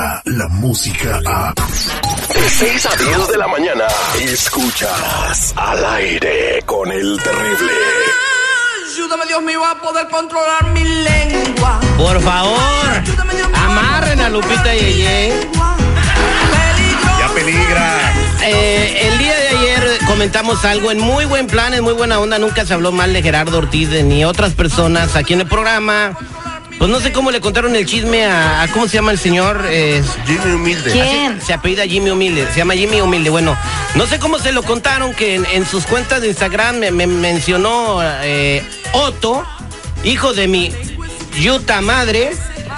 llega la música a... De 6 a 10 de la mañana, escuchas al aire con el terrible. Ayúdame, Dios mío, a poder controlar mi lengua. Por favor, Ayúdame, Dios mío, amarren a Lupita Yeye. Ya peligra. Eh, el día de ayer comentamos algo en muy buen plan, en muy buena onda. Nunca se habló mal de Gerardo Ortiz de ni otras personas aquí en el programa. Pues no sé cómo le contaron el chisme a, a- ¿cómo se llama el señor? Es- Jimmy Humilde. ¿Quién? se apellida Jimmy Humilde, se llama Jimmy Humilde. Bueno, no sé cómo se lo contaron que en, en sus cuentas de Instagram me, me mencionó eh, Otto, hijo de mi yuta madre.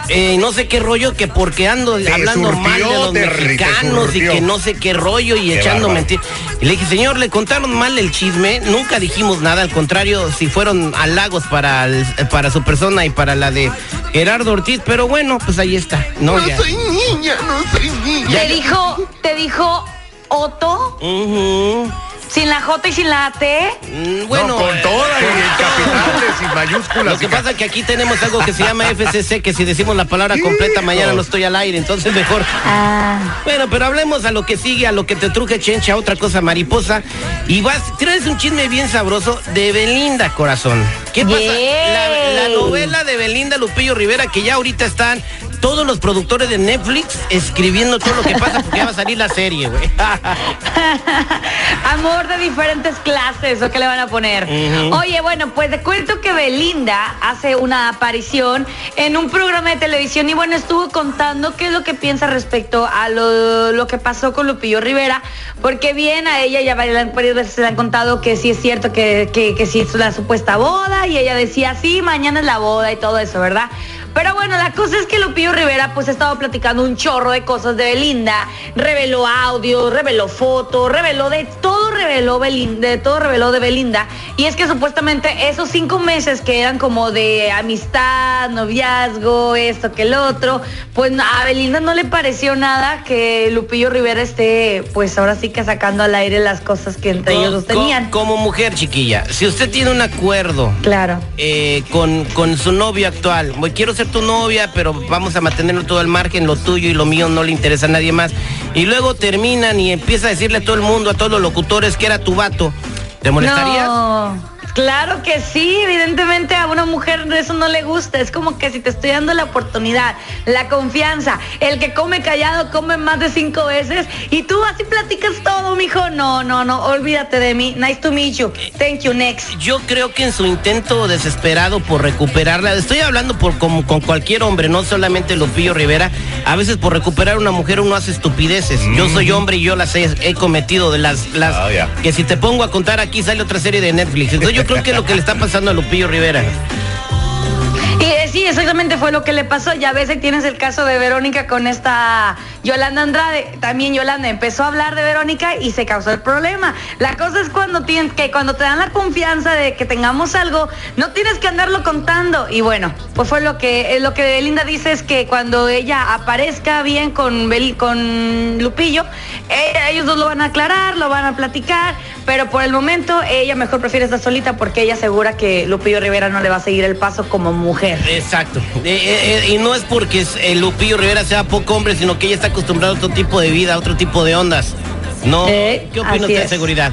Eh, no sé qué rollo, que porque ando Te hablando surtió, mal de los te mexicanos y que no sé qué rollo y Qué echando mentiras. Y le dije, señor, le contaron mal el chisme, nunca dijimos nada, al contrario, si fueron halagos para, el- para su persona y para la de Gerardo Ortiz, pero bueno, pues ahí está. No, ya. niña, no soy niña. Te dijo, te dijo Otto. Sin la J y sin la T. Mm, Bueno, no, con eh, todas y en capitales y mayúsculas. Lo que pasa es que aquí tenemos algo que se llama FCC, que si decimos la palabra completa mañana no estoy al aire, entonces mejor. Ah. Bueno, pero hablemos a lo que sigue, a lo que te truje chencha, otra cosa mariposa. Y vas, traes un chisme bien sabroso de Belinda, corazón. ¿Qué pasa? La, la novela de Belinda Lupillo Rivera, que ya ahorita están todos los productores de Netflix escribiendo todo lo que pasa porque ya va a salir la serie, güey. Amor de diferentes clases, ¿o qué le van a poner? Oye, bueno, pues te cuento que Belinda hace una aparición en un programa de televisión y bueno, estuvo contando qué es lo que piensa respecto a lo, lo que pasó con Lupillo Rivera, porque bien a ella ya varias varias veces le han contado que sí es cierto que, que, que sí es la supuesta boda y ella decía, sí, mañana es la boda y todo eso, ¿verdad? Pero bueno, la cosa es que Lupillo Rivera pues ha estado platicando un chorro de cosas de Belinda, reveló audio, reveló fotos, reveló de todo reveló Belinda, de todo reveló de Belinda. Y es que supuestamente esos cinco meses que eran como de amistad, noviazgo, esto que el otro, pues a Belinda no le pareció nada que Lupillo Rivera esté pues ahora sí que sacando al aire las cosas que entre ellos dos tenían. Como mujer, chiquilla, si usted tiene un acuerdo Claro. eh, con, con su novio actual. Quiero ser tu novia, pero vamos a mantenerlo todo al margen, lo tuyo y lo mío no le interesa a nadie más. Y luego terminan y empieza a decirle a todo el mundo, a todos los locutores, que era tu vato. ¿Te molestarías? No, claro que sí, evidentemente a una mujer eso no le gusta, es como que si te estoy dando la oportunidad, la confianza, el que come callado come más de cinco veces y tú así platicas todo, mijo, no, no, no, olvídate de mí, nice to meet you, thank you, next. Yo creo que en su intento desesperado por recuperarla, estoy hablando por como con cualquier hombre, no solamente Lupillo Rivera, a veces por recuperar una mujer uno hace estupideces. Yo soy hombre y yo las he, he cometido de las, las Ah, que si te pongo a contar aquí sale otra serie de Netflix. Entonces yo creo que lo que le está pasando a Lupillo Rivera. Y eh, sí, exactamente fue lo que le pasó. Ya ves, ahí tienes el caso de Verónica con esta Yolanda Andrade. También Yolanda empezó a hablar de Verónica y se causó el problema. La cosa es cuando que cuando te dan la confianza de que tengamos algo, no tienes que andarlo contando. Y bueno, pues fue lo que eh, lo que Belinda dice es que cuando ella aparezca bien con con Lupillo, ellos dos lo van a aclarar, lo van a platicar, pero por el momento ella mejor prefiere estar solita porque ella asegura que Lupillo Rivera no le va a seguir el paso como mujer. Exacto. Eh, eh, y no es porque Lupillo Rivera sea poco hombre, sino que ella está acostumbrada a otro tipo de vida, a otro tipo de ondas. ¿No? Eh, ¿Qué opina usted de seguridad?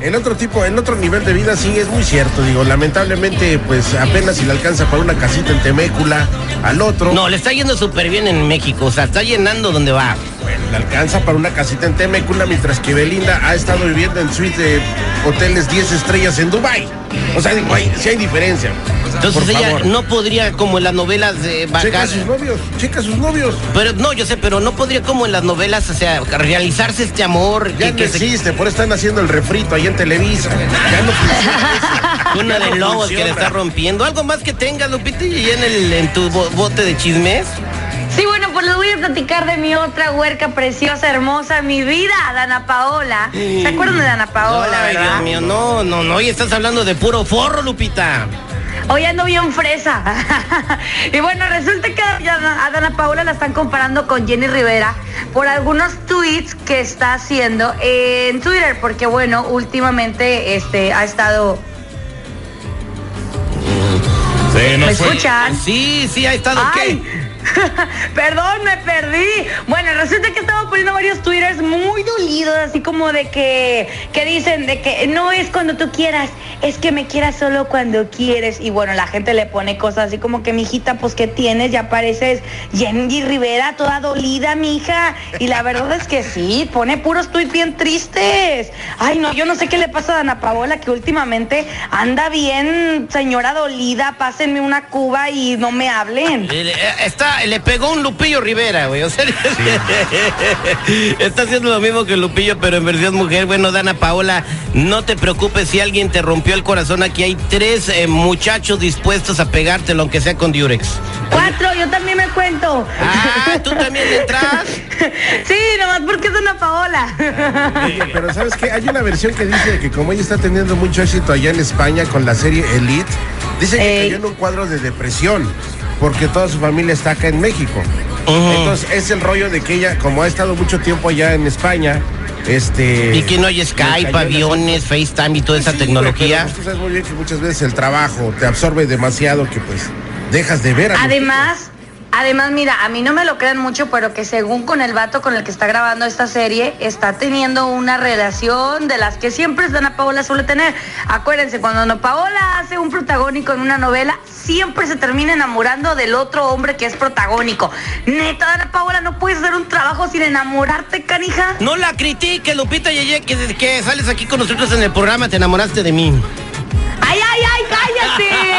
En otro tipo, en otro nivel de vida sí es muy cierto, digo, lamentablemente pues apenas si le alcanza para una casita en Temécula, al otro, No, le está yendo súper bien en México, o sea, está llenando donde va. bueno, le alcanza para una casita en Temécula, mientras que Belinda ha estado viviendo en suite de hoteles 10 estrellas en Dubai. O sea, digo, hay, sí hay diferencia. Entonces Por ella favor. no podría, como en las novelas, de Checa bajar. a sus novios, checa a sus novios. Pero no, yo sé, pero no podría como en las novelas, o sea, realizarse este amor. Ya que- no que se- existe, por eso están haciendo el refrito ahí en Televisa. Ya no funciona. Una Ya de no lobos que le está rompiendo. ¿Algo más que tengas, Lupita, y en, el, en tu bo- bote de chismes? Sí, bueno, pues les voy a platicar de mi otra huerca preciosa, hermosa, mi vida, Dana Paola. ¿Se acuerdan de Dana Paola, Ay, verdad? Dios mío, no, no, no, hoy estás hablando de puro forro, Lupita. Hoy ando bien fresa. y bueno, resulta que a Dana- a Dana Paola la están comparando con Jenny Rivera por algunos tweets que está haciendo en Twitter, porque bueno, últimamente este ha estado. Sí, no ¿Me fue. escuchan? Sí, sí, ha estado Ay. Perdón, me perdí. Bueno, resulta que estaba poniendo varios twitters muy dolidos, así como de que, que dicen de que no es cuando tú quieras, es que me quieras solo cuando quieres. Y bueno, la gente le pone cosas así como que, mijita, pues ¿qué tienes? Ya pareces Jenny Rivera, toda dolida, mija. Y la verdad es que sí, pone puros tweets bien tristes. Ay, no, yo no sé qué le pasa a Dana Paola, que últimamente anda bien, señora dolida, pásenme una cuba y no me hablen. Eh, le pegó un Lupillo Rivera, güey. O sea, está haciendo lo mismo que Lupillo, pero en versión mujer. Bueno, Dana Paola, no te preocupes si alguien te rompió el corazón. Aquí hay tres eh, muchachos dispuestos a pegártelo, aunque sea con Durex. Cuatro, yo también me cuento. Ah, ¿tú también entras? sí, nomás porque es una Paola. Oye, pero ¿sabes qué? Hay una versión que dice que como ella está teniendo mucho éxito allá en España con la serie Elite, dice que Ey. cayó en un cuadro de depresión porque toda su familia está acá en México. Entonces es el rollo de que ella, como ha estado mucho tiempo allá en España, este... Y que no hay Skype, aviones, FaceTime y toda esa Sí, tecnología. pero, pues, tú sabes muy bien que muchas veces el trabajo te absorbe demasiado que pues dejas de ver a los Además, además, mira, a mí no me lo crean mucho, pero que según con el vato con el que está grabando esta serie, está teniendo una relación de las que siempre Dana Paola suele tener. Acuérdense, cuando Ana Paola hace un protagónico en una novela, siempre se termina enamorando del otro hombre que es protagónico. Neta, Dana Paola, no puedes hacer un trabajo sin enamorarte, canija. No la critiques, Lupita Yeye, que desde que sales aquí con nosotros en el programa te enamoraste de mí. ¡Ay, ay, ay, cállate!